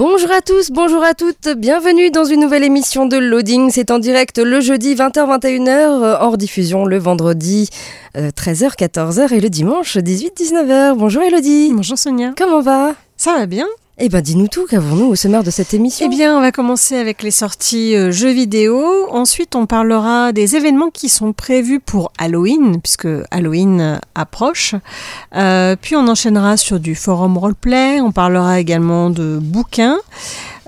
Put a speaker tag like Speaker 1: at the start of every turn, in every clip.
Speaker 1: Bonjour à tous, bonjour à toutes, bienvenue dans une nouvelle émission de Loading. C'est en direct le jeudi 20h-21h, euh, hors diffusion le vendredi 13h-14h et le dimanche 18-19h. Bonjour Elodie.
Speaker 2: Bonjour Sonia.
Speaker 1: Comment va?
Speaker 2: Ça va bien
Speaker 1: Eh ben dis-nous tout, qu'avons-nous au sommaire de cette émission?
Speaker 2: Eh bien, on va commencer avec les sorties euh, jeux vidéo. Ensuite, on parlera des événements qui sont prévus pour Halloween, puisque Halloween euh, approche. Euh, puis, on enchaînera sur du forum roleplay. On parlera également de bouquins.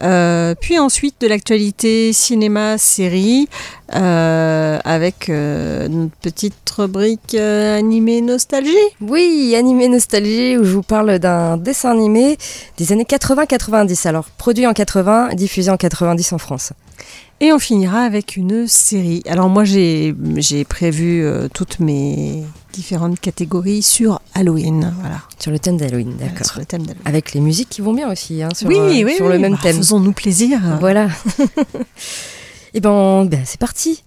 Speaker 2: Euh, puis ensuite de l'actualité cinéma série euh, avec euh, notre petite rubrique euh, animé nostalgie.
Speaker 1: Oui, Animé Nostalgie, où je vous parle d'un dessin animé des années 80-90. Alors, produit en 80, diffusé en 90 en France.
Speaker 2: Et on finira avec une série. Alors moi j'ai prévu euh, toutes mes différentes catégories sur Halloween. Voilà.
Speaker 1: Sur le thème d'Halloween, d'accord.
Speaker 2: sur le thème d'Halloween.
Speaker 1: Avec les musiques qui vont bien aussi, hein, sur,
Speaker 2: oui,
Speaker 1: euh,
Speaker 2: oui,
Speaker 1: sur
Speaker 2: oui,
Speaker 1: le même
Speaker 2: bah,
Speaker 1: thème.
Speaker 2: Faisons-nous plaisir.
Speaker 1: Voilà. Et ben, ben, c'est parti.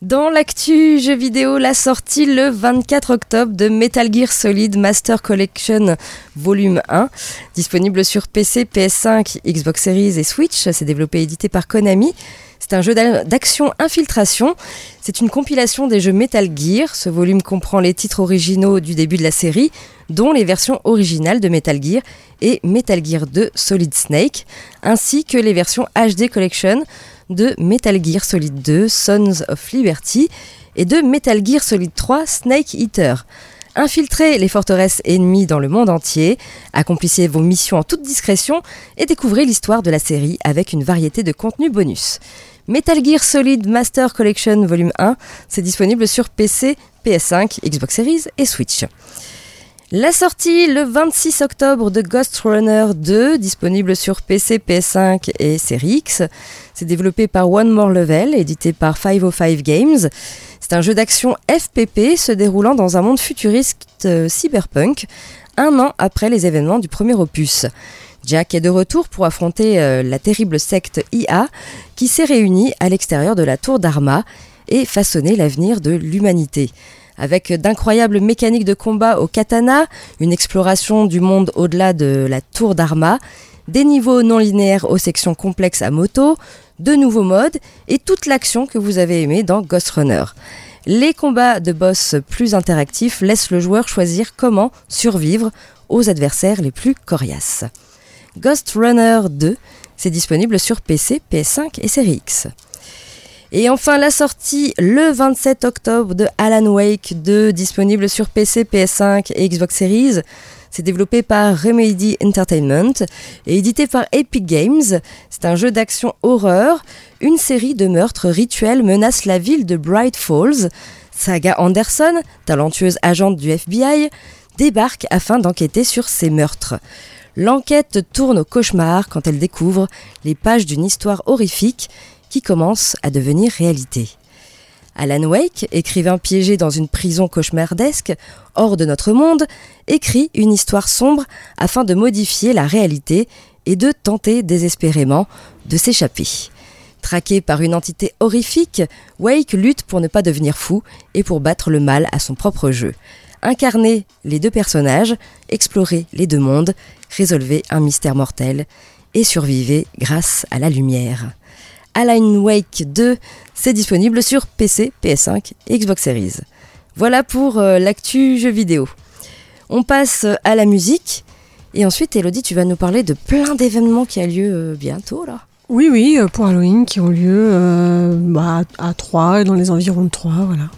Speaker 1: Dans l'actu jeux vidéo, la sortie le 24 octobre de Metal Gear Solid Master Collection Volume 1, disponible sur PC, PS5, Xbox Series et Switch. C'est développé et édité par Konami. C'est un jeu d'a- d'action infiltration. C'est une compilation des jeux Metal Gear. Ce volume comprend les titres originaux du début de la série, dont les versions originales de Metal Gear et Metal Gear 2 Solid Snake, ainsi que les versions HD Collection de Metal Gear Solid 2 Sons of Liberty et de Metal Gear Solid 3 Snake Eater. Infiltrez les forteresses ennemies dans le monde entier, accomplissez vos missions en toute discrétion et découvrez l'histoire de la série avec une variété de contenus bonus. Metal Gear Solid Master Collection Volume 1, c'est disponible sur PC, PS5, Xbox Series et Switch. La sortie le 26 octobre de Ghost Runner 2, disponible sur PC, PS5 et Series X. C'est développé par One More Level, édité par 505 Games. C'est un jeu d'action FPP se déroulant dans un monde futuriste euh, cyberpunk, un an après les événements du premier opus. Jack est de retour pour affronter euh, la terrible secte IA qui s'est réunie à l'extérieur de la tour d'Arma et façonner l'avenir de l'humanité. Avec d'incroyables mécaniques de combat au katana, une exploration du monde au-delà de la tour d'Arma, des niveaux non linéaires aux sections complexes à moto, de nouveaux modes et toute l'action que vous avez aimé dans Ghost Runner. Les combats de boss plus interactifs laissent le joueur choisir comment survivre aux adversaires les plus coriaces. Ghost Runner 2, c'est disponible sur PC, PS5 et Series X. Et enfin la sortie le 27 octobre de Alan Wake 2, disponible sur PC, PS5 et Xbox Series. C'est développé par Remedy Entertainment et édité par Epic Games. C'est un jeu d'action horreur. Une série de meurtres rituels menace la ville de Bright Falls. Saga Anderson, talentueuse agente du FBI, débarque afin d'enquêter sur ces meurtres. L'enquête tourne au cauchemar quand elle découvre les pages d'une histoire horrifique qui commence à devenir réalité. Alan Wake, écrivain piégé dans une prison cauchemardesque, hors de notre monde, écrit une histoire sombre afin de modifier la réalité et de tenter désespérément de s'échapper. Traqué par une entité horrifique, Wake lutte pour ne pas devenir fou et pour battre le mal à son propre jeu. Incarnez les deux personnages, explorez les deux mondes, résolvez un mystère mortel et survivez grâce à la lumière. Alan Wake 2, c'est disponible sur PC, PS5 et Xbox Series. Voilà pour euh, l'actu jeu vidéo. On passe à la musique et ensuite Elodie, tu vas nous parler de plein d'événements qui a lieu euh, bientôt là.
Speaker 2: Oui, oui, euh, pour Halloween qui ont lieu euh, bah, à Troyes, dans les environs de Troyes, voilà.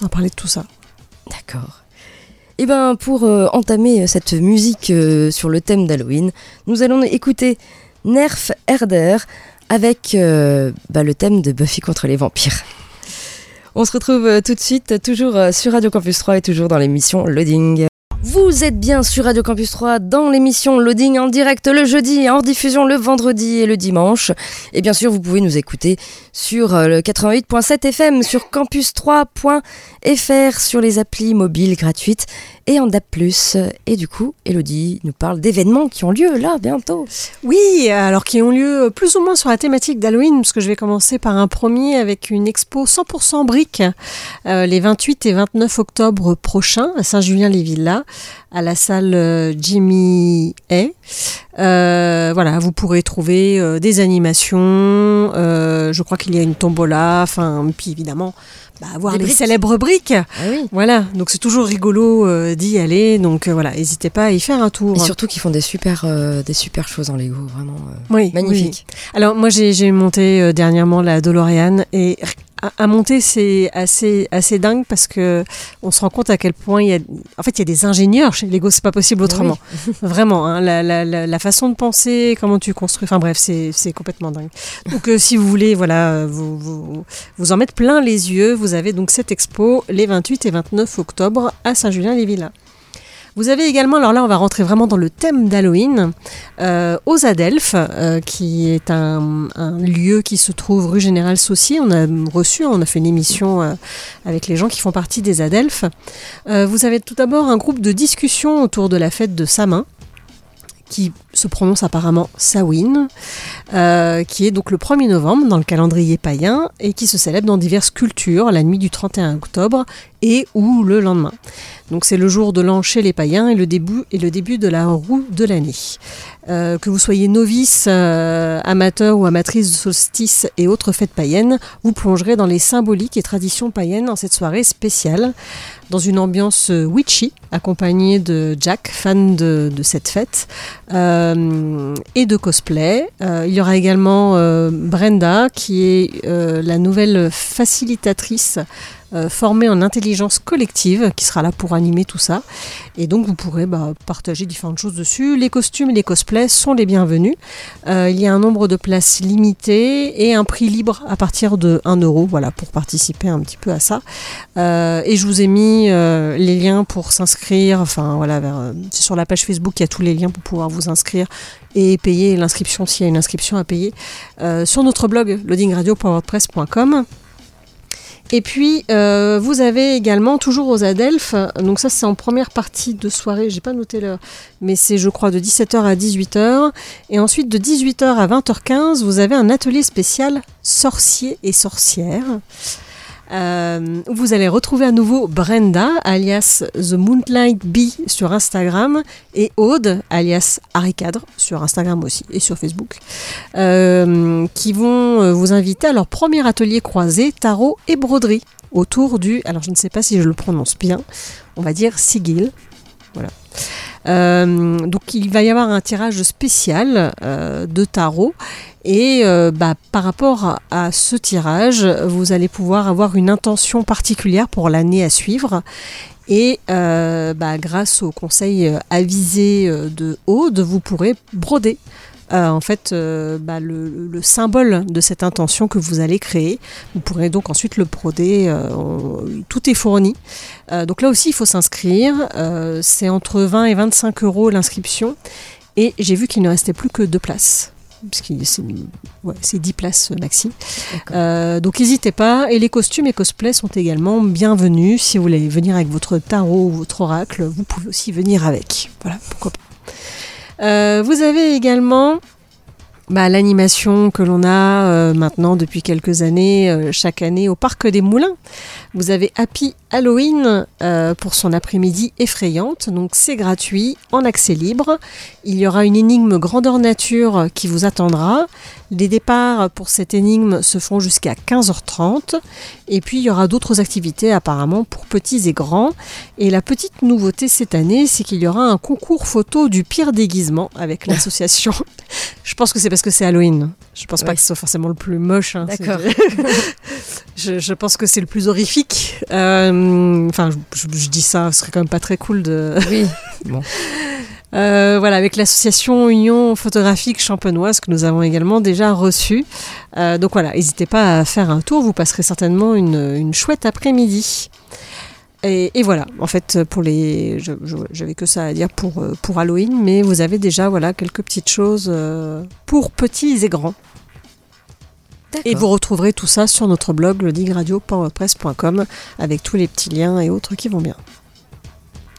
Speaker 2: On va parler de tout ça.
Speaker 1: D'accord. Et ben pour euh, entamer cette musique euh, sur le thème d'Halloween, nous allons écouter Nerf Herder, avec euh, bah, le thème de Buffy contre les vampires. On se retrouve euh, tout de suite, toujours euh, sur Radio Campus 3 et toujours dans l'émission Loading. Vous êtes bien sur Radio Campus 3 dans l'émission Loading en direct le jeudi et en diffusion le vendredi et le dimanche. Et bien sûr, vous pouvez nous écouter sur le 88.7 FM, sur campus3.fr, sur les applis mobiles gratuites et en DAP+. Et du coup, Elodie nous parle d'événements qui ont lieu là bientôt.
Speaker 2: Oui, alors qui ont lieu plus ou moins sur la thématique d'Halloween, parce que je vais commencer par un premier avec une expo 100% briques euh, les 28 et 29 octobre prochains à Saint-Julien-les-Villas, à la salle euh, Jimmy Hay. Euh, voilà, vous pourrez trouver des animations. je crois qu'il y a une tombola. Enfin, puis évidemment, bah, voir
Speaker 1: Des
Speaker 2: les
Speaker 1: briques.
Speaker 2: célèbres briques.
Speaker 1: Ah oui.
Speaker 2: Voilà, donc c'est toujours rigolo euh, d'y aller. Donc euh, voilà, n'hésitez pas à y faire un tour.
Speaker 1: Et surtout qu'ils font des super, euh, des super choses en Lego, vraiment euh,
Speaker 2: Oui,
Speaker 1: magnifique.
Speaker 2: oui. Alors moi j'ai j'ai monté euh, dernièrement la DeLorean et à, à monter c'est assez assez dingue parce que on se rend compte à quel point il y a en fait il y a des ingénieurs chez Lego c'est pas possible autrement. Vraiment hein, la, la, la, façon de penser comment tu construis enfin bref c'est c'est complètement dingue. Donc euh, si vous voulez voilà euh, vous, vous vous en mettre plein les yeux vous avez donc cette expo les 28 et 29 octobre à Saint-Julien-les-Villas vous avez également, alors là on va rentrer vraiment dans le thème d'Halloween, euh, aux Adelphes, euh, qui est un, lieu qui se trouve rue Général Saucier. On a reçu, on a fait une émission euh, avec les gens qui font partie des Adelphes. Vous avez tout d'abord un groupe de discussion autour de la fête de Samin, qui se prononce apparemment Samhain, euh, qui est donc le 1er novembre dans le calendrier païen et qui se célèbre dans diverses cultures la nuit du 31 octobre et ou le lendemain. Donc c'est le jour de l'an chez les païens et le début, et le début de la roue de l'année. Euh, que vous soyez novice, euh, amateur ou amatrice de solstice et autres fêtes païennes, vous plongerez dans les symboliques et traditions païennes en cette soirée spéciale, dans une ambiance euh, witchy, accompagnée de Jack, fan de, cette fête, et de cosplay. Euh, il y aura également euh, Brenda, qui est euh, la nouvelle facilitatrice euh, formée en intelligence collective, qui sera là pour animer tout ça. Et donc vous pourrez bah, partager différentes choses dessus. Les costumes et les cosplays sont les bienvenus. Euh, il y a un nombre de places limité et un prix libre à partir de 1 euro, voilà, pour participer un petit peu à ça. Euh, et je vous ai mis les liens pour s'inscrire. Enfin voilà, vers, c'est sur la page Facebook, il y a tous les liens pour pouvoir vous inscrire et payer l'inscription s'il y a une inscription à payer sur notre blog loadingradio.wordpress.com. Et puis, euh, vous avez également, toujours aux Adelphes, donc ça c'est en première partie de soirée, j'ai pas noté l'heure, mais c'est je crois de 17h à 18h. Et ensuite de 18h à 20h15, vous avez un atelier spécial sorciers et sorcières. Euh, vous allez retrouver à nouveau Brenda, alias The Moonlight Bee sur Instagram, et Aude, alias Harry Cadre, sur Instagram aussi et sur Facebook, euh, qui vont euh, vous inviter à leur premier atelier croisé tarot et broderie autour du, alors je ne sais pas si je le prononce bien, on va dire Sigil. Voilà. Euh, donc il va y avoir un tirage spécial euh, de tarot et euh, bah, par rapport à, ce tirage, vous allez pouvoir avoir une intention particulière pour l'année à suivre. Et bah, grâce aux conseils avisés de Aude, vous pourrez broder euh, en fait euh, bah, le, le symbole de cette intention que vous allez créer. Vous pourrez donc ensuite le broder. euh, on- tout est fourni. Donc là aussi, il faut s'inscrire. C'est entre 20 et 25 euros l'inscription. Et j'ai vu qu'il ne restait plus que deux places. Parce que c'est ouais, c'est 10 places maxi. Euh, donc n'hésitez pas. Et les costumes et cosplays sont également bienvenus. Si vous voulez venir avec votre tarot ou votre oracle, vous pouvez aussi venir avec. Voilà, pourquoi pas. Euh, vous avez également bah, l'animation que l'on a euh, maintenant depuis quelques années, euh, chaque année au Parc des Moulins. Vous avez Happy Halloween euh, pour son après-midi effrayante, donc c'est gratuit, en accès libre. Il y aura une énigme grandeur nature qui vous attendra. Les départs pour cette énigme se font jusqu'à 15h30. Et puis il y aura d'autres activités apparemment pour petits et grands. Et la petite nouveauté cette année, c'est qu'il y aura un concours photo du pire déguisement avec l'association. Je pense que c'est parce que c'est Halloween. Je pense pas que ce soit forcément le plus moche. hein.
Speaker 1: D'accord.
Speaker 2: je, je pense que c'est le plus horrifique. Euh, Enfin, je, je dis ça, ce serait quand même pas très cool de.
Speaker 1: Oui, bon.
Speaker 2: Euh, voilà, avec l'association Union photographique champenoise que nous avons également déjà reçue. Euh, donc voilà, n'hésitez pas à faire un tour, vous passerez certainement une, une chouette après-midi. Et, et voilà, en fait, pour les, j'avais que ça à dire pour, euh, pour Halloween, mais vous avez déjà voilà quelques petites choses euh, pour petits et grands. Et vous retrouverez tout ça sur notre blog ledigradio.wordpress.com avec tous les petits liens et autres qui vont bien.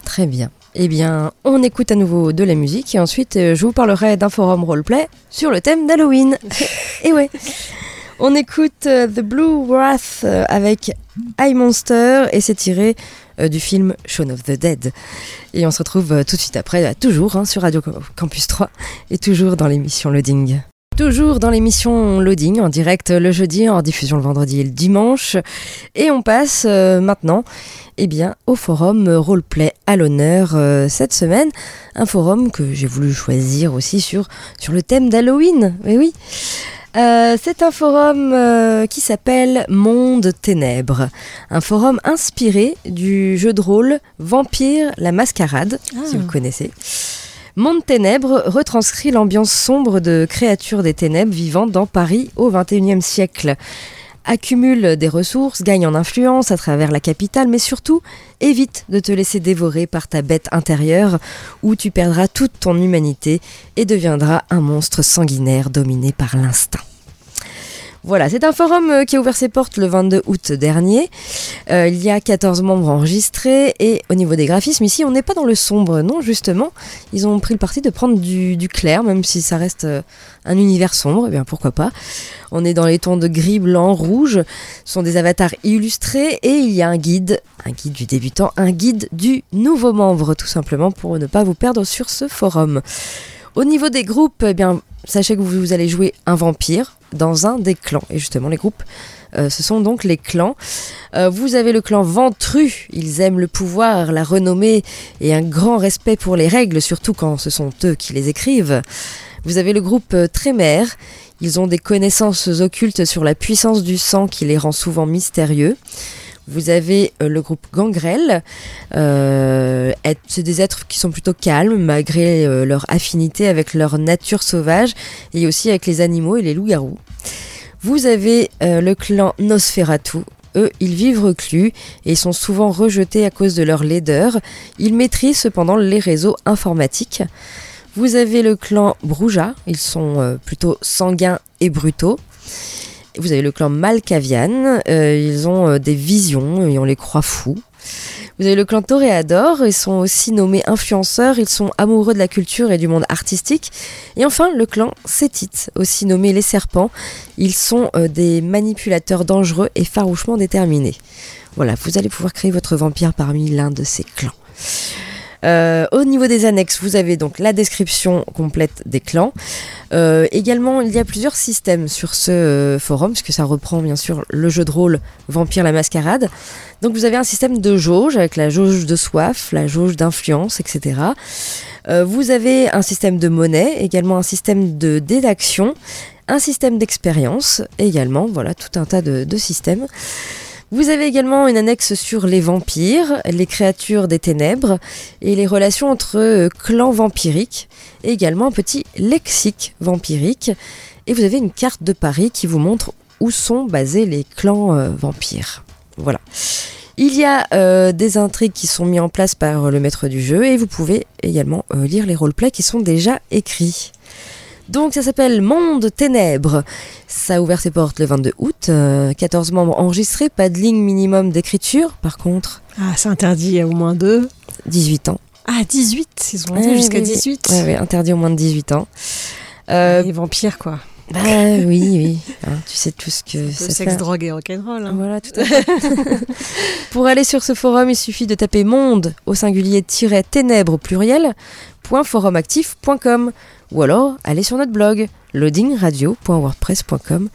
Speaker 1: Très bien. Eh bien, on écoute à nouveau de la musique et ensuite euh, je vous parlerai d'un forum roleplay sur le thème d'Halloween. et ouais. On écoute euh, The Blue Wrath euh, avec I Monster et c'est tiré euh, du film Shaun of the Dead. Et on se retrouve tout de suite après, toujours hein, sur Radio Campus 3 et toujours dans l'émission Loading. Toujours dans l'émission Loading, en direct le jeudi, en diffusion le vendredi et le dimanche. Et on passe maintenant eh bien, au forum Roleplay à l'honneur cette semaine. Un forum que j'ai voulu choisir aussi sur, sur le thème d'Halloween. Oui, oui. Euh, c'est un forum euh, qui s'appelle Monde Ténèbres. Un forum inspiré du jeu de rôle Vampire la Mascarade, si vous connaissez. Monde Ténèbres retranscrit l'ambiance sombre de créatures des ténèbres vivant dans Paris au XXIe siècle. Accumule des ressources, gagne en influence à travers la capitale, mais surtout évite de te laisser dévorer par ta bête intérieure où tu perdras toute ton humanité et deviendras un monstre sanguinaire dominé par l'instinct. Voilà, c'est un forum euh, qui a ouvert ses portes le 22 août dernier. Euh, il y a 14 membres enregistrés et au niveau des graphismes, ici, on n'est pas dans le sombre, non, justement. Ils ont pris le parti de prendre du, du clair, même si ça reste euh, un univers sombre, eh bien pourquoi pas. On est dans les tons de gris, blanc, rouge. Ce sont des avatars illustrés et il y a un guide, un guide du débutant, un guide du nouveau membre, tout simplement, pour ne pas vous perdre sur ce forum. Au niveau des groupes, eh bien, sachez que vous allez jouer un vampire dans un des clans. Et justement, les groupes, euh, ce sont donc les clans. Euh, vous avez le clan Ventru. Ils aiment le pouvoir, la renommée et un grand respect pour les règles, surtout quand ce sont eux qui les écrivent. Vous avez le groupe euh, Trémère. Ils ont des connaissances occultes sur la puissance du sang qui les rend souvent mystérieux. Vous avez euh, le groupe Gangrel. Euh, c'est des êtres qui sont plutôt calmes malgré euh, leur affinité avec leur nature sauvage et aussi avec les animaux et les loups-garous. Vous avez euh, le clan Nosferatu. Eux, ils vivent reclus et sont souvent rejetés à cause de leur laideur. Ils maîtrisent cependant les réseaux informatiques. Vous avez le clan Brouja. Ils sont plutôt sanguins et brutaux. Vous avez le clan Malkavian, euh, ils ont euh, des visions et on les croit fous. Vous avez le clan Toréador, ils sont aussi nommés influenceurs, ils sont amoureux de la culture et du monde artistique. Et enfin, le clan Sétite, aussi nommé les serpents, ils sont euh, des manipulateurs dangereux et farouchement déterminés. Voilà, vous allez pouvoir créer votre vampire parmi l'un de ces clans. Euh, au niveau des annexes, vous avez donc la description complète des clans. Euh, également, il y a plusieurs systèmes sur ce euh, forum, puisque ça reprend bien sûr le jeu de rôle Vampire la Mascarade. Donc vous avez un système de jauge avec la jauge de soif, la jauge d'influence, etc. Vous avez un système de monnaie, également un système de dés d'action, un système d'expérience, également, voilà, tout un tas de systèmes. Vous avez également une annexe sur les vampires, les créatures des ténèbres et les relations entre euh, clans vampiriques, et également un petit lexique vampirique. Et vous avez une carte de Paris qui vous montre où sont basés les clans euh, vampires. Voilà. Il y a euh, des intrigues qui sont mises en place par le maître du jeu et vous pouvez également lire les roleplays qui sont déjà écrits. Donc ça s'appelle Monde Ténèbres. Ça a ouvert ses portes le 22 août. euh, 14 membres enregistrés, pas de ligne minimum d'écriture. Par contre,
Speaker 2: Ah, c'est interdit à au moins deux.
Speaker 1: 18 ans.
Speaker 2: Ah, 18 Ils ont monté jusqu'à
Speaker 1: oui, oui.
Speaker 2: 18
Speaker 1: Ouais, ouais, interdit au moins de 18 ans. Euh,
Speaker 2: Les vampires, quoi.
Speaker 1: bah oui, oui. Hein, tu sais tout ce que ça
Speaker 2: sexe, drogue et rock'n'roll. Hein.
Speaker 1: Voilà, tout à fait. Pour aller sur ce forum, il suffit de taper monde au singulier tiret ténèbres au pluriel .forumactif.com ou alors aller sur notre blog loadingradio.wordpress.com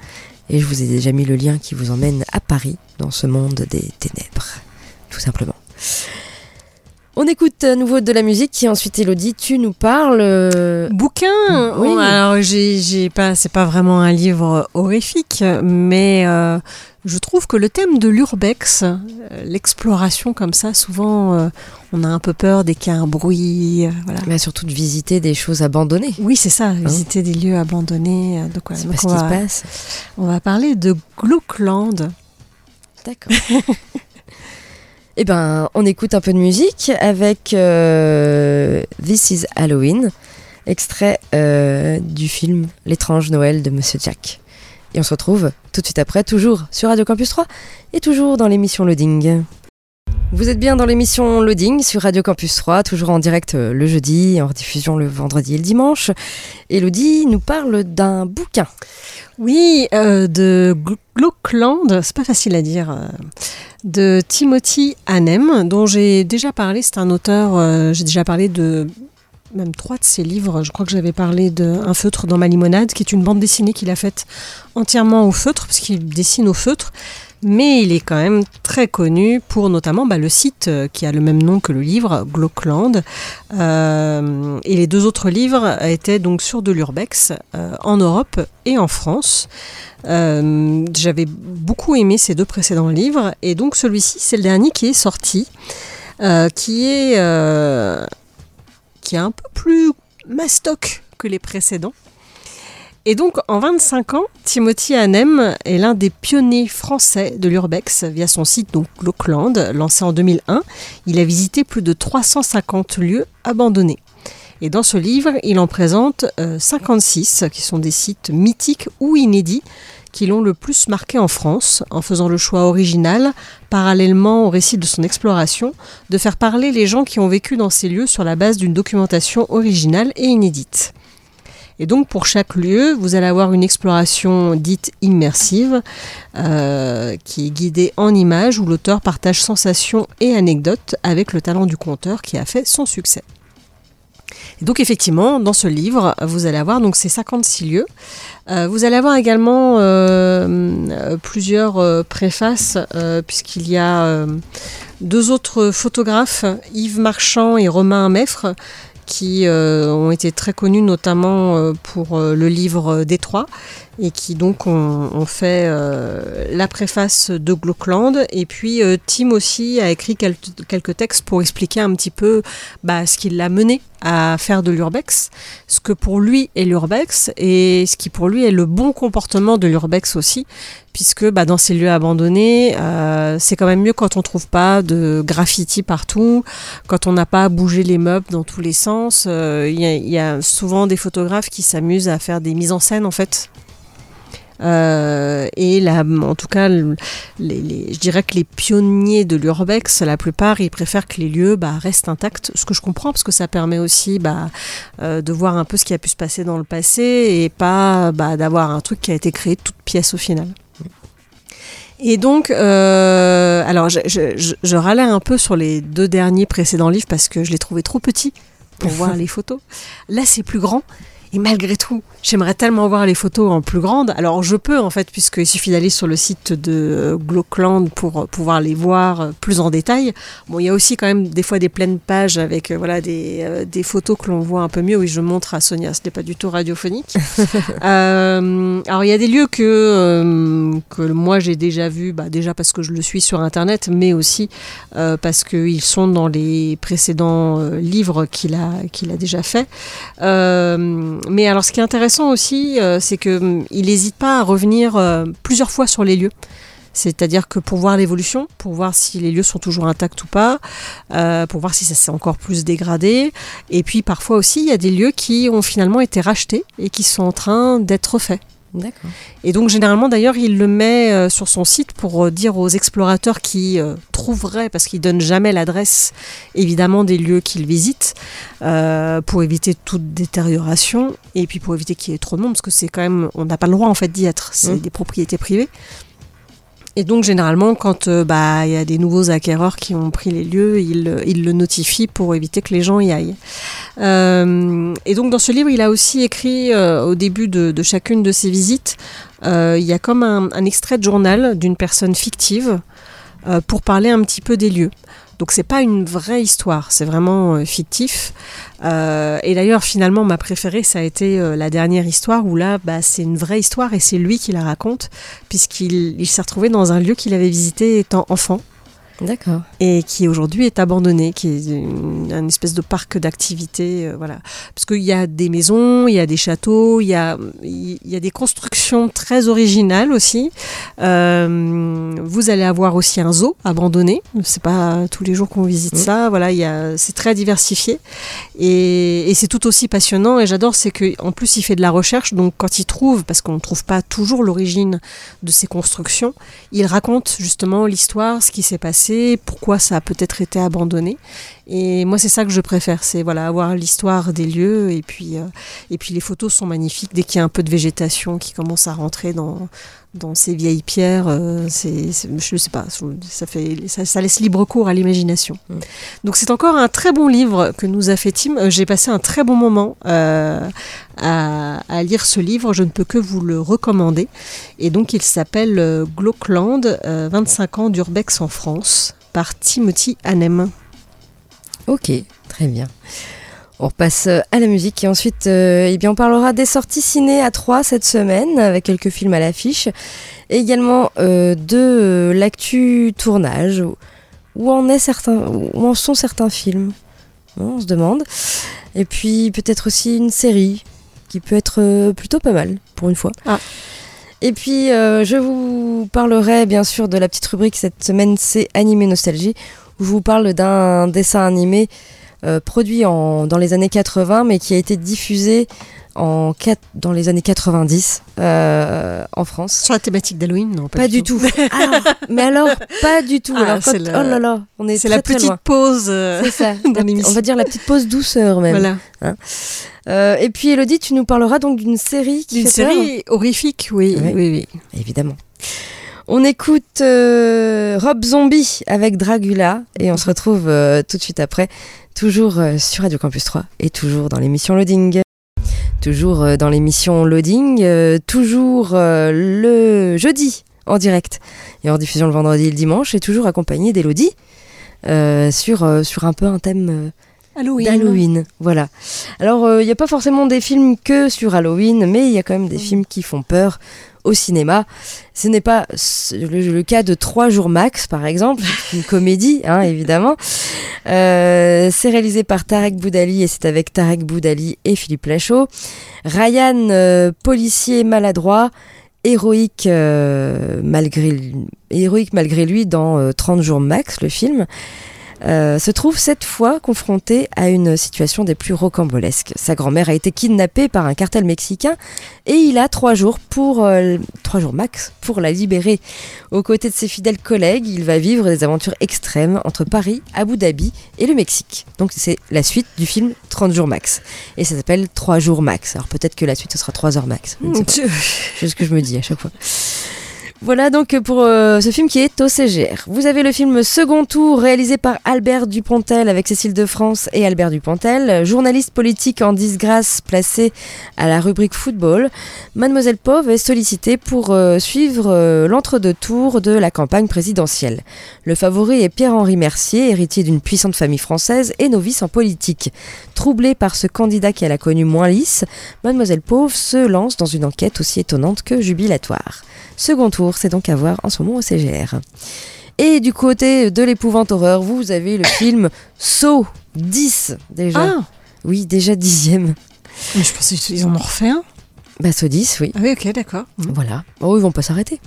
Speaker 1: et je vous ai déjà mis le lien qui vous emmène à Paris dans ce monde des ténèbres, tout simplement. On écoute à nouveau de la musique et ensuite Elodie, tu nous parles. euh,
Speaker 2: Bouquin
Speaker 1: Oui.
Speaker 2: Oh, Alors, j'ai, pas, c'est pas vraiment un livre horrifique, mais euh, je trouve que le thème de l'urbex, euh, l'exploration comme ça, souvent, euh, on a un peu peur dès qu'il y a un bruit. euh, voilà.
Speaker 1: mais surtout de visiter des choses abandonnées.
Speaker 2: Oui, c'est ça, visiter des lieux abandonnés. euh, voilà.
Speaker 1: C'est
Speaker 2: Donc,
Speaker 1: pas ce
Speaker 2: on,
Speaker 1: qui se
Speaker 2: va,
Speaker 1: passe.
Speaker 2: on va parler de Gluckland.
Speaker 1: D'accord. Eh ben, on écoute un peu de musique avec euh, This is Halloween, extrait euh, du film L'étrange Noël de Monsieur Jack. Et on se retrouve tout de suite après, toujours sur Radio Campus 3 et toujours dans l'émission Loading. Vous êtes bien dans l'émission Loading sur Radio Campus 3, toujours en direct euh, le jeudi, en rediffusion le vendredi et le dimanche. Elodie nous parle d'un bouquin.
Speaker 2: Oui, euh, de Gl- Gluckland, c'est pas facile à dire, euh, de Timothy Hanem, dont j'ai déjà parlé. C'est un auteur, j'ai déjà parlé de même trois de ses livres. Je crois que j'avais parlé de Un feutre dans ma limonade, qui est une bande dessinée qu'il a faite entièrement au feutre, parce qu'il dessine au feutre. Mais il est quand même très connu pour notamment bah, le site euh, qui a le même nom que le livre, Gluckland. Euh, et les deux autres livres étaient donc sur de l'urbex euh, en Europe et en France. J'avais beaucoup aimé ces deux précédents livres et donc celui-ci c'est le dernier qui est sorti, qui est qui est un peu plus mastoc que les précédents. Et donc, en 25 ans, Timothy Hanem est l'un des pionniers français de l'urbex via son site donc Gluckland, lancé en 2001. Il a visité plus de 350 lieux abandonnés. Et dans ce livre, il en présente euh, 56 qui sont des sites mythiques ou inédits qui l'ont le plus marqué en France, en faisant le choix original, parallèlement au récit de son exploration, de faire parler les gens qui ont vécu dans ces lieux sur la base d'une documentation originale et inédite. Et donc pour chaque lieu, vous allez avoir une exploration dite immersive, euh, qui est guidée en images, où l'auteur partage sensations et anecdotes avec le talent du conteur qui a fait son succès. Donc effectivement, dans ce livre, vous allez avoir donc ces 56 lieux. Euh, vous allez avoir également euh, euh, plusieurs préfaces, puisqu'il y a deux autres photographes, Yves Marchand et Romain Meffre, qui ont été très connus notamment pour le livre Détroit et qui donc ont, ont fait euh, la préface de Gluckland. Et puis euh, Tim aussi a écrit quel- quelques textes pour expliquer un petit peu bah, ce qui l'a mené à faire de l'urbex, ce que pour lui est l'urbex et ce qui pour lui est le bon comportement de l'urbex aussi, puisque bah, dans ces lieux abandonnés, euh, c'est quand même mieux quand on trouve pas de graffiti partout, quand on n'a pas bougé les meubles dans tous les sens. Euh, Il y, y a souvent des photographes qui s'amusent à faire des mises en scène en fait. Euh, et là, en tout cas, le- les, les- je dirais que les pionniers de l'urbex, la plupart, ils préfèrent que les lieux bah, restent intacts. Ce que je comprends, parce que ça permet aussi bah, euh, de voir un peu ce qui a pu se passer dans le passé et pas bah, d'avoir un truc qui a été créé toute pièce au final. Et donc, euh, alors je, je, je, je râlais un peu sur les deux derniers précédents livres parce que je les trouvais trop petits pour voir les photos. Là, c'est plus grand. Et malgré tout, j'aimerais tellement voir les photos en plus grande. Alors je peux en fait, puisqu'il suffit d'aller sur le site de Gluckland pour euh, pouvoir les voir euh, plus en détail. Bon, il y a aussi quand même des fois des pleines pages avec euh, voilà des, euh, des photos que l'on voit un peu mieux. Oui, je montre à Sonia, ce n'est pas du tout radiophonique. Euh, alors il y a des lieux que, que moi j'ai déjà vus, bah, déjà parce que je le suis sur internet, mais aussi parce qu'ils sont dans les précédents livres qu'il a, qu'il a déjà fait. Euh, mais alors ce qui est intéressant aussi, euh, c'est qu'il n'hésite pas à revenir euh, plusieurs fois sur les lieux. C'est-à-dire que pour voir l'évolution, pour voir si les lieux sont toujours intacts ou pas, euh, pour voir si ça s'est encore plus dégradé. Et puis parfois aussi, il y a des lieux qui ont finalement été rachetés et qui sont en train d'être refaits.
Speaker 1: D'accord.
Speaker 2: Et donc généralement d'ailleurs il le met euh, sur son site pour euh, dire aux explorateurs qui euh, trouveraient, parce qu'il donne jamais l'adresse évidemment des lieux qu'ils visitent, euh, pour éviter toute détérioration et puis pour éviter qu'il y ait trop de monde, parce que c'est quand même, on n'a pas le droit en fait d'y être, c'est
Speaker 1: Mmh.
Speaker 2: des propriétés privées. Et donc généralement, quand euh, bah il y a des nouveaux acquéreurs qui ont pris les lieux, ils, ils le notifient pour éviter que les gens y aillent. Euh, et donc dans ce livre, il a aussi écrit euh, au début de, chacune de ses visites, il y a comme un, extrait de journal d'une personne fictive pour parler un petit peu des lieux. Donc c'est pas une vraie histoire, c'est vraiment euh, fictif. Euh, et d'ailleurs, finalement, ma préférée, ça a été euh, la dernière histoire où là, bah, c'est une vraie histoire et c'est lui qui la raconte, puisqu'il il s'est retrouvé dans un lieu qu'il avait visité étant enfant
Speaker 1: D'accord.
Speaker 2: et qui aujourd'hui est abandonné, qui est une, un espèce de parc d'activités, euh, voilà. Parce qu'il y a des maisons, il y a des châteaux, il y a, il y a des constructions très originales aussi. Euh, vous allez avoir aussi un zoo abandonné. C'est pas tous les jours qu'on visite
Speaker 1: Mmh.
Speaker 2: ça. Voilà, il y a, c'est très diversifié et, et c'est tout aussi passionnant. Et j'adore, c'est que en plus il fait de la recherche. Donc quand il trouve, parce qu'on ne trouve pas toujours l'origine de ces constructions, il raconte justement l'histoire, ce qui s'est passé, pourquoi ça a peut-être été abandonné. Et moi, c'est ça que je préfère, c'est voilà avoir l'histoire des lieux et puis euh, et puis les photos sont magnifiques. Dès qu'il y a un peu de végétation qui commence à rentrer dans dans ces vieilles pierres, euh, c'est c'est- je sais pas, ça fait ça, ça laisse libre cours à l'imagination.
Speaker 1: Mm.
Speaker 2: Donc c'est encore un très bon livre que nous a fait Tim. Euh, J'ai passé un très bon moment euh, à, à lire ce livre. Je ne peux que vous le recommander. Et donc il s'appelle euh, Glauckland, euh, 25 ans d'urbex en France, par Timothy Hanem.
Speaker 1: Ok, très bien. On repasse euh, à la musique et ensuite euh, eh bien, on parlera des sorties ciné à 3 cette semaine avec quelques films à l'affiche. Et également euh, de euh, l'actu tournage. Où, où en est certains, où en sont certains films? Hein, On se demande. Et puis peut-être aussi une série qui peut être plutôt pas mal pour une fois.
Speaker 2: Ah.
Speaker 1: Et puis je vous parlerai bien sûr de la petite rubrique cette semaine, c'est Animé Nostalgie où je vous parle d'un dessin animé euh, produit en, dans les années 80, mais qui a été diffusé en dans les années 90 euh, en France.
Speaker 2: Sur la thématique d'Halloween, non
Speaker 1: Pas, du tout. Ah, mais alors, pas du tout.
Speaker 2: Ah,
Speaker 1: alors, quand- Oh là là, on est
Speaker 2: C'est la
Speaker 1: très
Speaker 2: petite
Speaker 1: loin.
Speaker 2: pause. euh,
Speaker 1: C'est ça.
Speaker 2: dans
Speaker 1: on va dire la petite pause douceur même.
Speaker 2: Voilà.
Speaker 1: Euh, et puis Elodie, tu nous parleras donc d'une série qui
Speaker 2: Une
Speaker 1: fait peur.
Speaker 2: série horrifique, oui, oui, oui.
Speaker 1: Évidemment. On écoute euh, Rob Zombie avec Dragula et on se retrouve euh, tout de suite après, toujours euh, sur Radio Campus 3 et toujours dans l'émission Loading. Toujours dans l'émission Loading, toujours le jeudi en direct et en diffusion le vendredi et le dimanche et toujours accompagné d'Elodie sur, sur un peu un thème
Speaker 2: Halloween.
Speaker 1: d'Halloween. Voilà. Alors, il n'y a pas forcément des films que sur Halloween, mais il y a quand même des films qui font peur au cinéma. Ce n'est pas le, le cas de Trois jours max, par exemple, une comédie, hein, évidemment. Euh, c'est réalisé par Tarek Boudali et c'est avec Tarek Boudali et Philippe Lachaud. Ryan, euh, policier maladroit, héroïque, euh, malgré, héroïque malgré lui dans euh, 30 jours max, le film. Euh, se trouve cette fois confronté à une situation des plus rocambolesques. Sa grand-mère a été kidnappée par un cartel mexicain et il a trois jours pour euh, trois jours max pour la libérer. Aux côtés de ses fidèles collègues, il va vivre des aventures extrêmes entre Paris, Abu Dhabi et le Mexique. Donc c'est la suite du film 30 jours max et ça s'appelle 3 jours max. Alors peut-être que la suite ce sera 3 heures max. C'est ce que je me dis à chaque fois. Voilà donc pour euh, ce film qui est au CGR. Vous avez le film Second Tour réalisé par Albert Dupontel avec Cécile de France et Albert Dupontel, journaliste politique en disgrâce placé à la rubrique football. Mademoiselle Pauve est sollicitée pour euh, suivre euh, l'entre-deux tours de la campagne présidentielle. Le favori est Pierre-Henri Mercier, héritier d'une puissante famille française et novice en politique. Troublée par ce candidat qu'elle a connu moins lisse, Mademoiselle Pauve se lance dans une enquête aussi étonnante que jubilatoire. Second tour, c'est donc à voir en ce moment au CGR. Et du côté de l'épouvante horreur, vous avez le film Saw 10 déjà.
Speaker 2: Ah,
Speaker 1: Oui, déjà dixième.
Speaker 2: mais je pensais qu'ils en ont refait un.
Speaker 1: Bah 10, oui.
Speaker 2: Ah oui, ok, d'accord.
Speaker 1: Voilà. Oh, ils vont pas s'arrêter.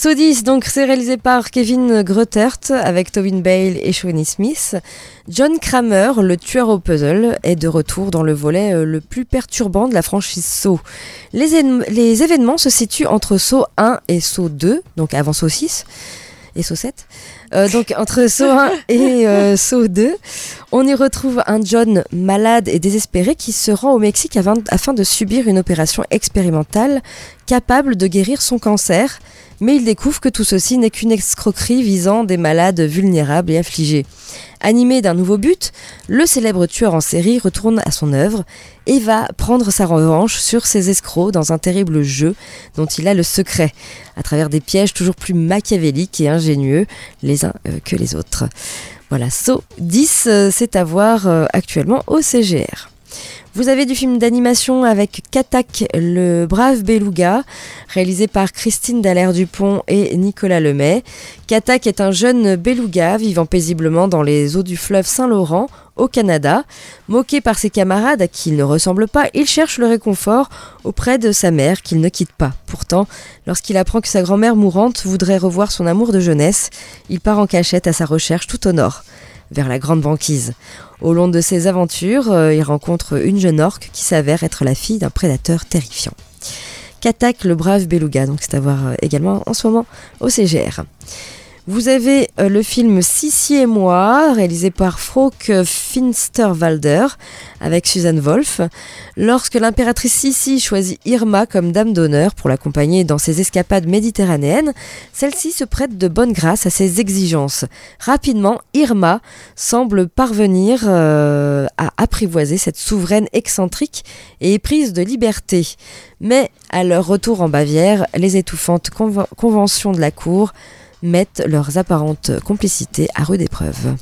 Speaker 1: 10, donc c'est réalisé par Kevin Greutert avec Tobin Bale et Shawnee Smith. John Kramer, le tueur au puzzle, est de retour dans le volet euh, le plus perturbant de la franchise Saw. Les événements se situent entre Saw 1 et Saw 2, donc avant Saw 6 et Saw 7. Euh, donc entre Saw 1 et euh, Saw 2, on y retrouve un John malade et désespéré qui se rend au Mexique afin de subir une opération expérimentale capable de guérir son cancer, mais il découvre que tout ceci n'est qu'une escroquerie visant des malades vulnérables et affligés. Animé d'un nouveau but, le célèbre tueur en série retourne à son œuvre et va prendre sa revanche sur ses escrocs dans un terrible jeu dont il a le secret, à travers des pièges toujours plus machiavéliques et ingénieux les uns euh, que les autres. Voilà, So 10, euh, c'est à voir euh, actuellement au CGR. Vous avez du film d'animation avec Katak, le brave beluga, réalisé par Christine Dallaire-Dupont et Nicolas Lemay. Katak est un jeune beluga vivant paisiblement dans les eaux du fleuve Saint-Laurent, au Canada. Moqué par ses camarades à qui il ne ressemble pas, il cherche le réconfort auprès de sa mère qu'il ne quitte pas. Pourtant, lorsqu'il apprend que sa grand-mère mourante voudrait revoir son amour de jeunesse, il part en cachette à sa recherche tout au nord, vers la grande banquise. Au long de ses aventures, euh, il rencontre une jeune orque qui s'avère être la fille d'un prédateur terrifiant. Qu'attaque le brave beluga, donc c'est à voir euh, également en ce moment au CGR. Vous avez euh, le film Sissi et moi, réalisé par Frauke Finsterwalder, avec Suzanne Wolf. Lorsque l'impératrice Sissi choisit Irma comme dame d'honneur pour l'accompagner dans ses escapades méditerranéennes, celle-ci se prête de bonne grâce à ses exigences. Rapidement, Irma semble parvenir euh, à apprivoiser cette souveraine excentrique et éprise de liberté. Mais à leur retour en Bavière, les étouffantes conven- conventions de la cour mettent leurs apparentes complicités à rude épreuve.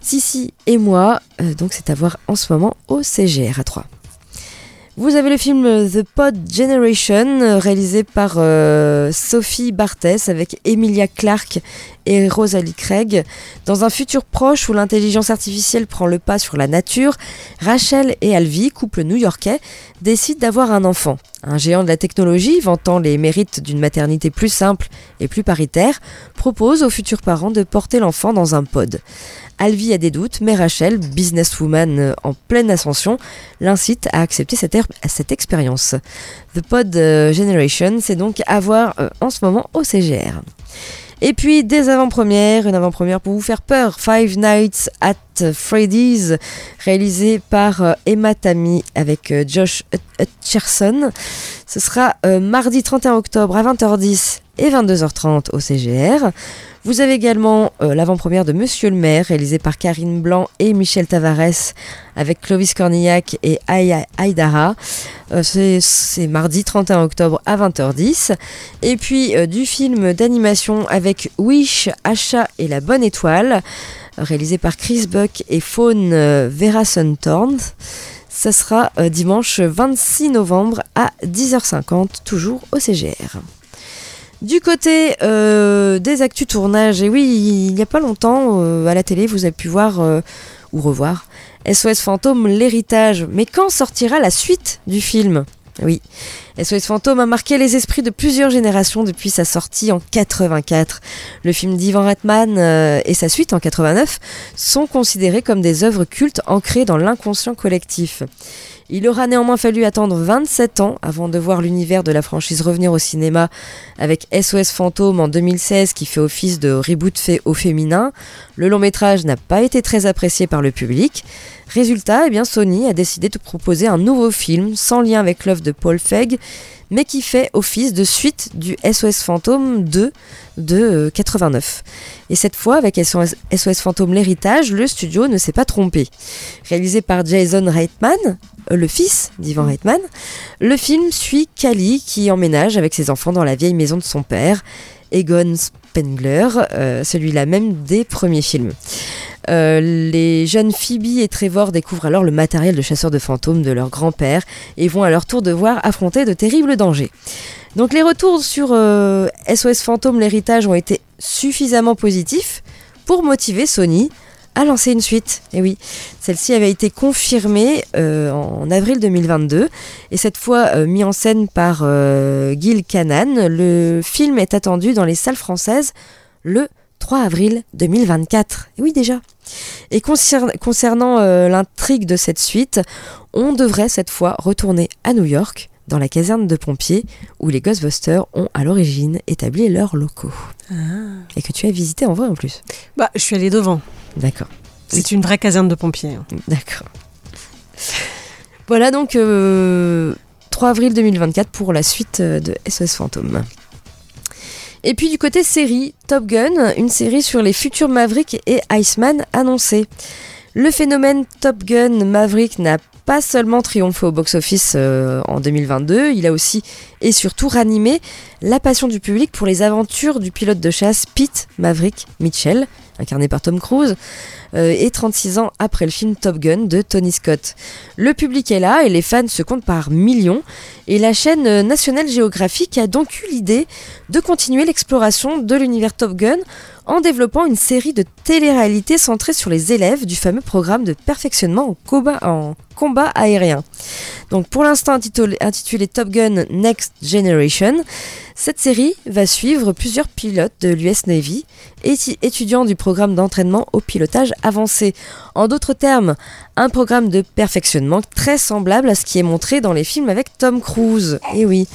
Speaker 1: Sissi et moi, euh, donc c'est à voir en ce moment au CGR à 3. Vous avez le film The Pod Generation, euh, réalisé par euh, Sophie Barthès avec Emilia Clarke et Rosalie Craig. Dans un futur proche où l'intelligence artificielle prend le pas sur la nature, Rachel et Alvi, couple new-yorkais, décident d'avoir un enfant. Un géant de la technologie, vantant les mérites d'une maternité plus simple et plus paritaire, propose aux futurs parents de porter l'enfant dans un pod. Alvi a des doutes, mais Rachel, businesswoman euh, en pleine ascension, l'incite à accepter cette, expérience. The Pod euh, Generation, c'est donc à voir euh, en ce moment au CGR. Et puis des avant-premières, une avant-première pour vous faire peur, Five Nights at Freddy's, réalisé par Emma Tammy avec Josh Hut- Hutcherson. Ce sera mardi 31 octobre à 20h10 et 22h30 au CGR. Vous avez également euh, l'avant-première de Monsieur le maire, réalisé par Karine Blanc et Michel Tavares, avec Clovis Cornillac et Aya Aydara. Euh, c'est- mardi 31 octobre à 20h10. Et puis euh, du film d'animation avec Wish, Achat et la bonne étoile, réalisé par Chris Buck et Fawn euh, Vera Suntorn. Ça sera dimanche 26 novembre à 10h50, toujours au CGR. Du côté euh, des actus tournage, et oui, il n'y a pas longtemps, euh, à la télé, vous avez pu voir euh, ou revoir SOS Fantôme, l'héritage. Mais quand sortira la suite du film? Oui, SOS Fantôme a marqué les esprits de plusieurs générations depuis sa sortie en 84. Le film d'Ivan Reitman et sa suite en 89 sont considérés comme des œuvres cultes ancrées dans l'inconscient collectif. Il aura néanmoins fallu attendre 27 ans avant de voir l'univers de la franchise revenir au cinéma avec SOS Fantôme en 2016 qui fait office de reboot fait au féminin. Le long métrage n'a pas été très apprécié par le public. Résultat, eh bien Sony a décidé de proposer un nouveau film sans lien avec l'œuvre de Paul Feig, mais qui fait office de suite du SOS Fantôme 2 de euh, 89. Et cette fois, avec SOS, Fantôme l'héritage, le studio ne s'est pas trompé. Réalisé par Jason Reitman, euh, le fils d'Ivan Reitman, le film suit Cali qui emménage avec ses enfants dans la vieille maison de son père, Egon Spengler, euh, celui-là même des premiers films. Euh, les jeunes Phoebe et Trevor découvrent alors le matériel de chasseurs de fantômes de leur grand-père et vont à leur tour devoir affronter de terribles dangers. Donc les retours sur euh, SOS Fantôme l'héritage ont été suffisamment positifs pour motiver Sony à lancer une suite. Et oui, celle-ci avait été confirmée euh, en avril 2022 et cette fois euh, mis en scène par euh, Gil Canan. Le film est attendu dans les salles françaises le 3 avril 2024. Et oui déjà. Et concernant euh, l'intrigue de cette suite, on devrait cette fois retourner à New York, dans la caserne de pompiers, où les Ghostbusters ont à l'origine établi leurs locaux. Et que tu as visité en vrai en plus.
Speaker 2: Bah, je suis allée devant.
Speaker 1: D'accord.
Speaker 2: C'est une vraie caserne de pompiers. hein.
Speaker 1: D'accord. Voilà donc euh, 3 avril 2024 pour la suite euh, de SOS Fantôme. Et puis du côté série, Top Gun, une série sur les futurs Maverick et Iceman annoncée. Le phénomène Top Gun Maverick n'a pas seulement triomphé au box-office euh, en 2022, il a aussi et surtout ranimé la passion du public pour les aventures du pilote de chasse Pete Maverick Mitchell, incarné par Tom Cruise, euh, et 36 ans après le film Top Gun de Tony Scott. Le public est là et les fans se comptent par millions, et la chaîne euh, National Geographic a donc eu l'idée de continuer l'exploration de l'univers Top Gun en développant une série de télé-réalités centrées sur les élèves du fameux programme de perfectionnement en combat, en combat aérien. Donc pour l'instant intitulé, intitulé Top Gun Next Generation, cette série va suivre plusieurs pilotes de l'US Navy, étudiants du programme d'entraînement au pilotage avancé. En d'autres termes, un programme de perfectionnement très semblable à ce qui est montré dans les films avec Tom Cruise. Et oui.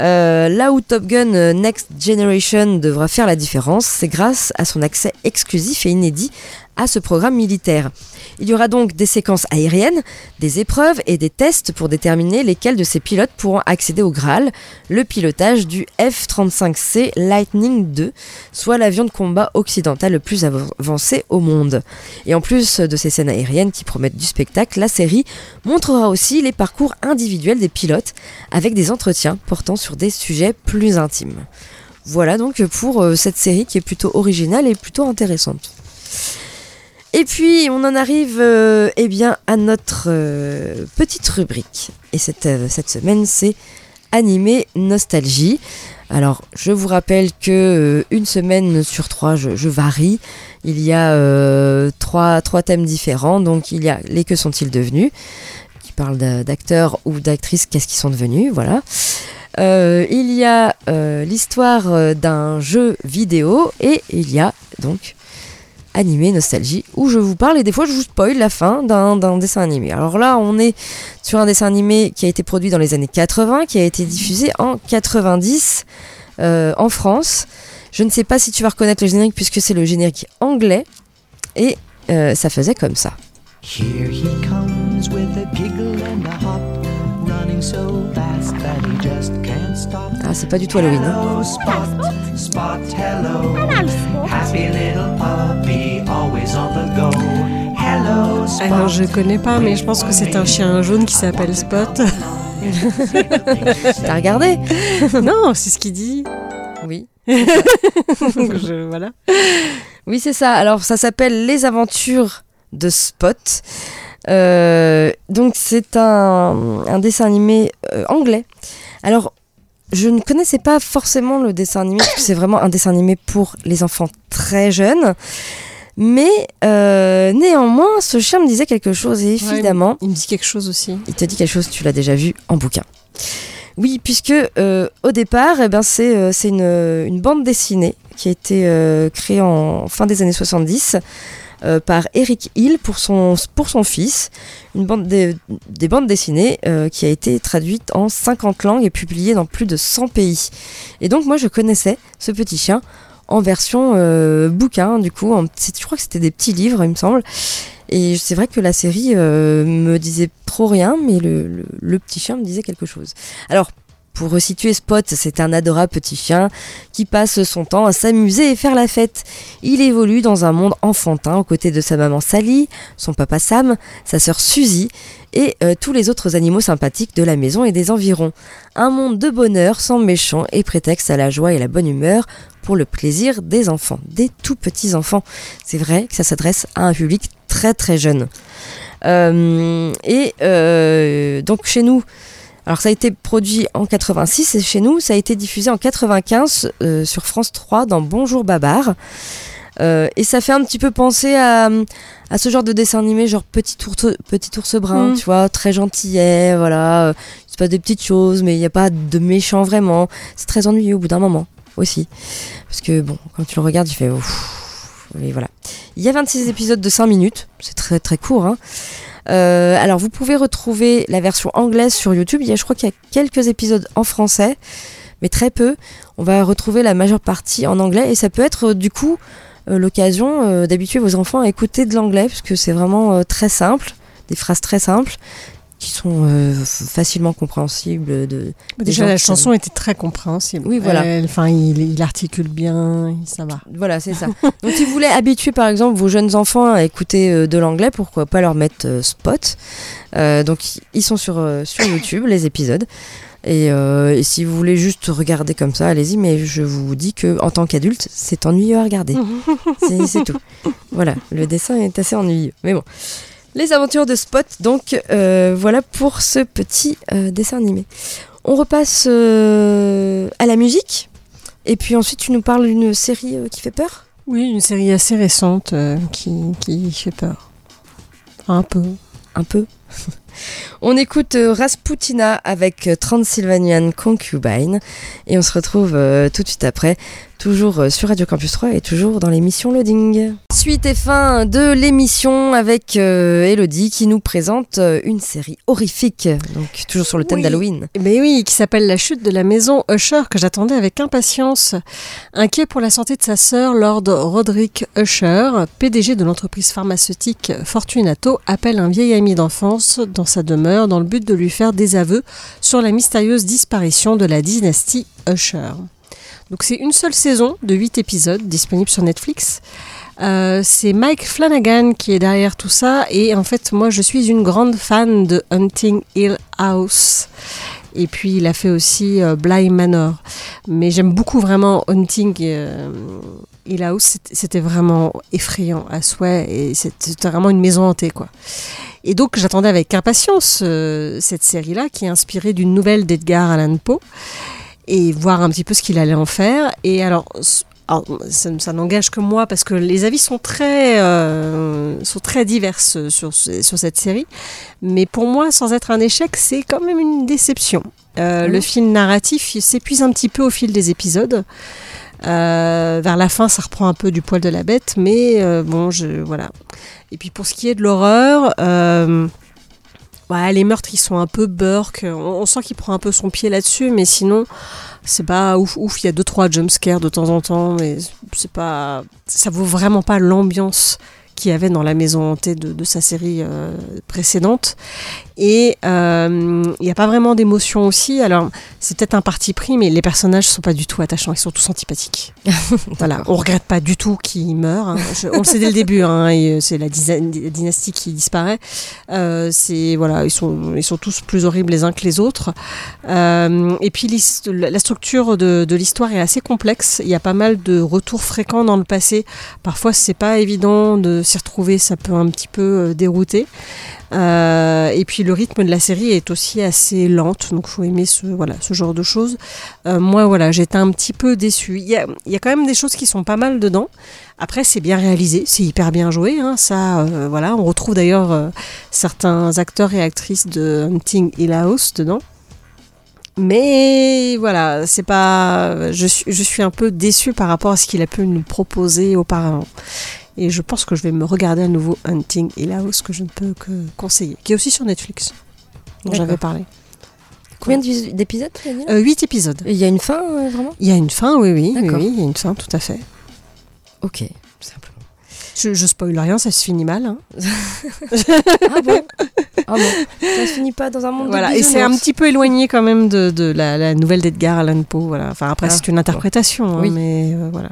Speaker 1: Euh, là où Top Gun euh, Next Generation devra faire la différence, c'est grâce à son accès exclusif et inédit à ce programme militaire. Il y aura donc des séquences aériennes, des épreuves et des tests pour déterminer lesquels de ces pilotes pourront accéder au Graal, le pilotage du F-35C Lightning II, soit l'avion de combat occidental le plus av- avancé au monde. Et en plus de ces scènes aériennes qui promettent du spectacle, la série montrera aussi les parcours individuels des pilotes avec des entretiens portant sur des sujets plus intimes. Voilà donc pour euh, cette série qui est plutôt originale et plutôt intéressante. Et puis on en arrive euh, eh bien, à notre euh, petite rubrique. Et cette, euh, cette semaine c'est animé nostalgie. Alors je vous rappelle que une semaine sur trois je, varie. Il y a trois, trois thèmes différents. Donc il y a les que sont-ils devenus qui parlent d'a- d'acteurs ou d'actrices, qu'est-ce qu'ils sont devenus, voilà. Il y a l'histoire d'un jeu vidéo et il y a donc animé nostalgie où je vous parle et des fois je vous spoil la fin d'un dessin animé. Alors là on est sur un dessin animé qui a été produit dans les années 80, qui a été diffusé en 90 euh, en France. Je ne sais pas si tu vas reconnaître le générique puisque c'est le générique anglais et euh, ça faisait comme ça.
Speaker 3: Here he comes with a giggle and a hop, running so
Speaker 1: Ah c'est pas du tout Halloween. hein.
Speaker 3: Hello, Spot, Spot, hello. Happy little puppy, always on the go. Hello, Spot.
Speaker 2: Alors je connais pas, mais je pense que c'est un chien jaune qui s'appelle Spot.
Speaker 1: T'as regardé?
Speaker 2: Non, c'est ce qu'il dit.
Speaker 1: Oui.
Speaker 2: Je- voilà.
Speaker 1: Oui, c'est ça. Alors, ça s'appelle Les Aventures de Spot. Euh, donc, c'est un, un dessin animé euh, anglais. Alors, je ne connaissais pas forcément le dessin animé, parce que c'est vraiment un dessin animé pour les enfants très jeunes. Mais euh, néanmoins, ce chien me disait quelque chose, et évidemment,
Speaker 2: Il me dit quelque chose aussi.
Speaker 1: il te dit quelque chose, tu l'as déjà vu en bouquin. Oui, puisque euh, au départ, eh ben, c'est euh, une, une bande dessinée qui a été créée en fin des années 70 euh, par Eric Hill pour son, pour son fils. Une bande des, des bandes dessinées euh, qui a été traduite en 50 langues et publiée dans plus de 100 pays. Et donc moi, je connaissais ce petit chien en version euh, bouquin, du coup. je crois que c'était des petits livres, il me semble. Et c'est vrai que la série me disait trop rien, mais le, le- le petit chien me disait quelque chose. Alors, pour resituer Spot, c'est un adorable petit chien qui passe son temps à s'amuser et faire la fête. Il évolue dans un monde enfantin aux côtés de sa maman Sally, son papa Sam, sa sœur Suzy et euh, tous les autres animaux sympathiques de la maison et des environs. Un monde de bonheur sans méchants et prétexte à la joie et la bonne humeur pour le plaisir des enfants, des tout petits enfants. C'est vrai que ça s'adresse à un public très très jeune. Euh, et euh, donc chez nous, alors ça a été produit en 86 et chez nous ça a été diffusé en 95 euh, sur France 3 dans Bonjour Babar. Euh, et ça fait un petit peu penser à, à ce genre de dessin animé, genre petit ours, petit ours brun,
Speaker 2: Mm.
Speaker 1: tu vois, très gentillet, voilà. Il se passe des petites choses, mais il n'y a pas de méchant vraiment. C'est très ennuyeux au bout d'un moment aussi. Parce que bon, quand tu le regardes, tu fais ouf. Et voilà. Il y a 26 épisodes de 5 minutes, c'est très très court. Hein. Euh, alors vous pouvez retrouver la version anglaise sur YouTube. Il y a, je crois qu'il y a quelques épisodes en français, mais très peu. On va retrouver la majeure partie en anglais et ça peut être euh, du coup euh, l'occasion d'habituer vos enfants à écouter de l'anglais parce que c'est vraiment très simple, des phrases très simples qui sont euh, facilement compréhensibles. De,
Speaker 2: Déjà, la chanson était très compréhensible.
Speaker 1: Oui, voilà.
Speaker 2: Enfin, il, il articule bien, ça va.
Speaker 1: Voilà, c'est ça. Donc, si vous voulez habituer, par exemple, vos jeunes enfants à écouter euh, de l'anglais, pourquoi pas leur mettre euh, Spot. Donc, ils sont sur, sur YouTube, les épisodes. Et, et si vous voulez juste regarder comme ça, allez-y, mais je vous dis que en tant qu'adulte, c'est ennuyeux à regarder. C'est tout. Voilà, le dessin est assez ennuyeux. Mais bon. Les aventures de Spot, donc euh, voilà pour ce petit euh, dessin animé. On repasse euh, à la musique. Et puis ensuite, tu nous parles d'une série qui fait peur?
Speaker 2: Oui, une série assez récente euh, qui, qui fait peur. Un peu.
Speaker 1: Un peu. on écoute Rasputina avec Transylvanian Concubine. Et on se retrouve euh, tout de suite après, toujours sur Radio Campus 3 et toujours dans l'émission Loading. Suite et fin de l'émission avec euh, Elodie qui nous présente euh, une série horrifique, donc toujours sur le thème
Speaker 2: Oui.
Speaker 1: d'Halloween.
Speaker 2: Mais oui, qui s'appelle La chute de la maison Usher, que j'attendais avec impatience. Inquiet pour la santé de sa sœur, Lord Roderick Usher, PDG de l'entreprise pharmaceutique Fortunato, appelle un vieil ami d'enfance dans sa demeure dans le but de lui faire des aveux sur la mystérieuse disparition de la dynastie Usher. Donc c'est une seule saison de 8 épisodes disponible sur Netflix. Euh, c'est Mike Flanagan qui est derrière tout ça. Et en fait moi je suis une grande fan de Hunting Hill House. Et puis il a fait aussi euh, Bly Manor. Mais j'aime beaucoup vraiment Hunting euh, Hill House. C'était- vraiment effrayant à souhait. Et c'était vraiment une maison hantée quoi. Et donc j'attendais avec impatience euh, cette série là qui est inspirée d'une nouvelle d'Edgar Allan Poe et voir un petit peu ce qu'il allait en faire. Et alors alors, ça, ça n'engage que moi parce que les avis sont très, euh, sont très divers sur, sur cette série. Mais pour moi, sans être un échec, c'est quand même une déception. Euh, Le fil narratif s'épuise un petit peu au fil des épisodes. Euh, vers la fin, ça reprend un peu du poil de la bête, mais euh, bon, je, voilà. Et puis pour ce qui est de l'horreur, euh, ouais, les meurtres, ils sont un peu burk. On, on sent qu'il prend un peu son pied là-dessus, mais sinon, c'est pas ouf ouf. Il y a deux trois jumpscares de temps en temps, mais c'est pas, ça vaut vraiment pas l'ambiance qu'il y avait dans la maison hantée de, sa série euh, précédente. Et euh, il n'y a pas vraiment d'émotion aussi. Alors, c'est peut-être un parti pris, mais les personnages sont pas du tout attachants. Ils sont tous antipathiques. voilà, on regrette pas du tout qu'ils meurent. hein. Je- on le sait dès le début. hein, euh, c'est la dynastie qui disparaît. Euh, c'est voilà, ils sont ils sont tous plus horribles les uns que les autres. Euh, et puis la structure de, de l'histoire est assez complexe. Il y a pas mal de retours fréquents dans le passé. Parfois, c'est pas évident de s'y retrouver. Ça peut un petit peu euh, dérouter. Euh, et puis le rythme de la série est aussi assez lente, donc faut aimer ce voilà ce genre de choses. Euh, moi voilà, j'étais un petit peu déçue. Il y a, quand même des choses qui sont pas mal dedans. Après c'est bien réalisé, c'est hyper bien joué. hein, ça euh, voilà, on retrouve d'ailleurs certains acteurs et actrices de Hunting Hill House dedans. Mais voilà, c'est pas. Je je suis un peu déçue par rapport à ce qu'il a pu nous proposer auparavant. Et je pense que je vais me regarder à nouveau Hunting Hill House, que je ne peux que conseiller, qui est aussi sur Netflix, dont j'avais parlé.
Speaker 1: Combien d'épisodes là
Speaker 2: Euh, Huit épisodes.
Speaker 1: Et Il y a une fin, euh, vraiment?
Speaker 2: Il y a une fin, oui, oui, oui, il y a une fin, tout à fait.
Speaker 1: Ok, simplement.
Speaker 2: Je, je spoil rien, ça se finit mal. hein.
Speaker 1: Ah bon? Ah bon? Ça se finit pas dans un monde
Speaker 2: Voilà,
Speaker 1: de
Speaker 2: et c'est un petit peu éloigné quand même de, de la, la nouvelle d'Edgar Allan Poe. Voilà. Enfin, après,
Speaker 1: Ah,
Speaker 2: c'est une interprétation, hein,
Speaker 1: Oui.
Speaker 2: mais euh, voilà.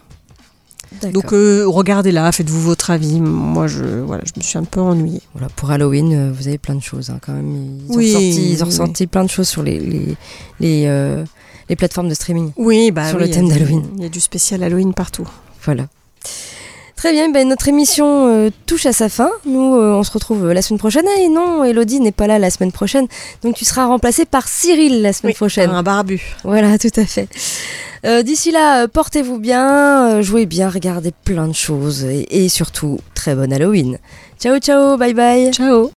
Speaker 2: Donc, euh, regardez-la, faites-vous votre avis. Moi, je, voilà, je me suis un peu ennuyée.
Speaker 1: Voilà, pour Halloween, euh, vous avez plein de choses hein, quand même. Ils ont,
Speaker 2: Oui,
Speaker 1: sorti, ils ont
Speaker 2: oui,
Speaker 1: ressorti plein de choses sur les, les, les, euh, les plateformes de streaming.
Speaker 2: Oui, bah
Speaker 1: Sur
Speaker 2: oui,
Speaker 1: le thème d'Halloween.
Speaker 2: Il y a du spécial Halloween partout.
Speaker 1: Voilà. Très bien, ben, notre émission euh, touche à sa fin. Nous, euh, on se retrouve euh, la semaine prochaine. Ah, et non, Elodie n'est pas là la semaine prochaine. Donc tu seras remplacée par Cyril la semaine
Speaker 2: Oui,
Speaker 1: prochaine.
Speaker 2: Un barbu.
Speaker 1: Voilà, tout à fait. Euh, D'ici là, portez-vous bien, euh, jouez bien, regardez plein de choses et, et surtout, très bonne Halloween. Ciao, ciao, bye bye.
Speaker 2: Ciao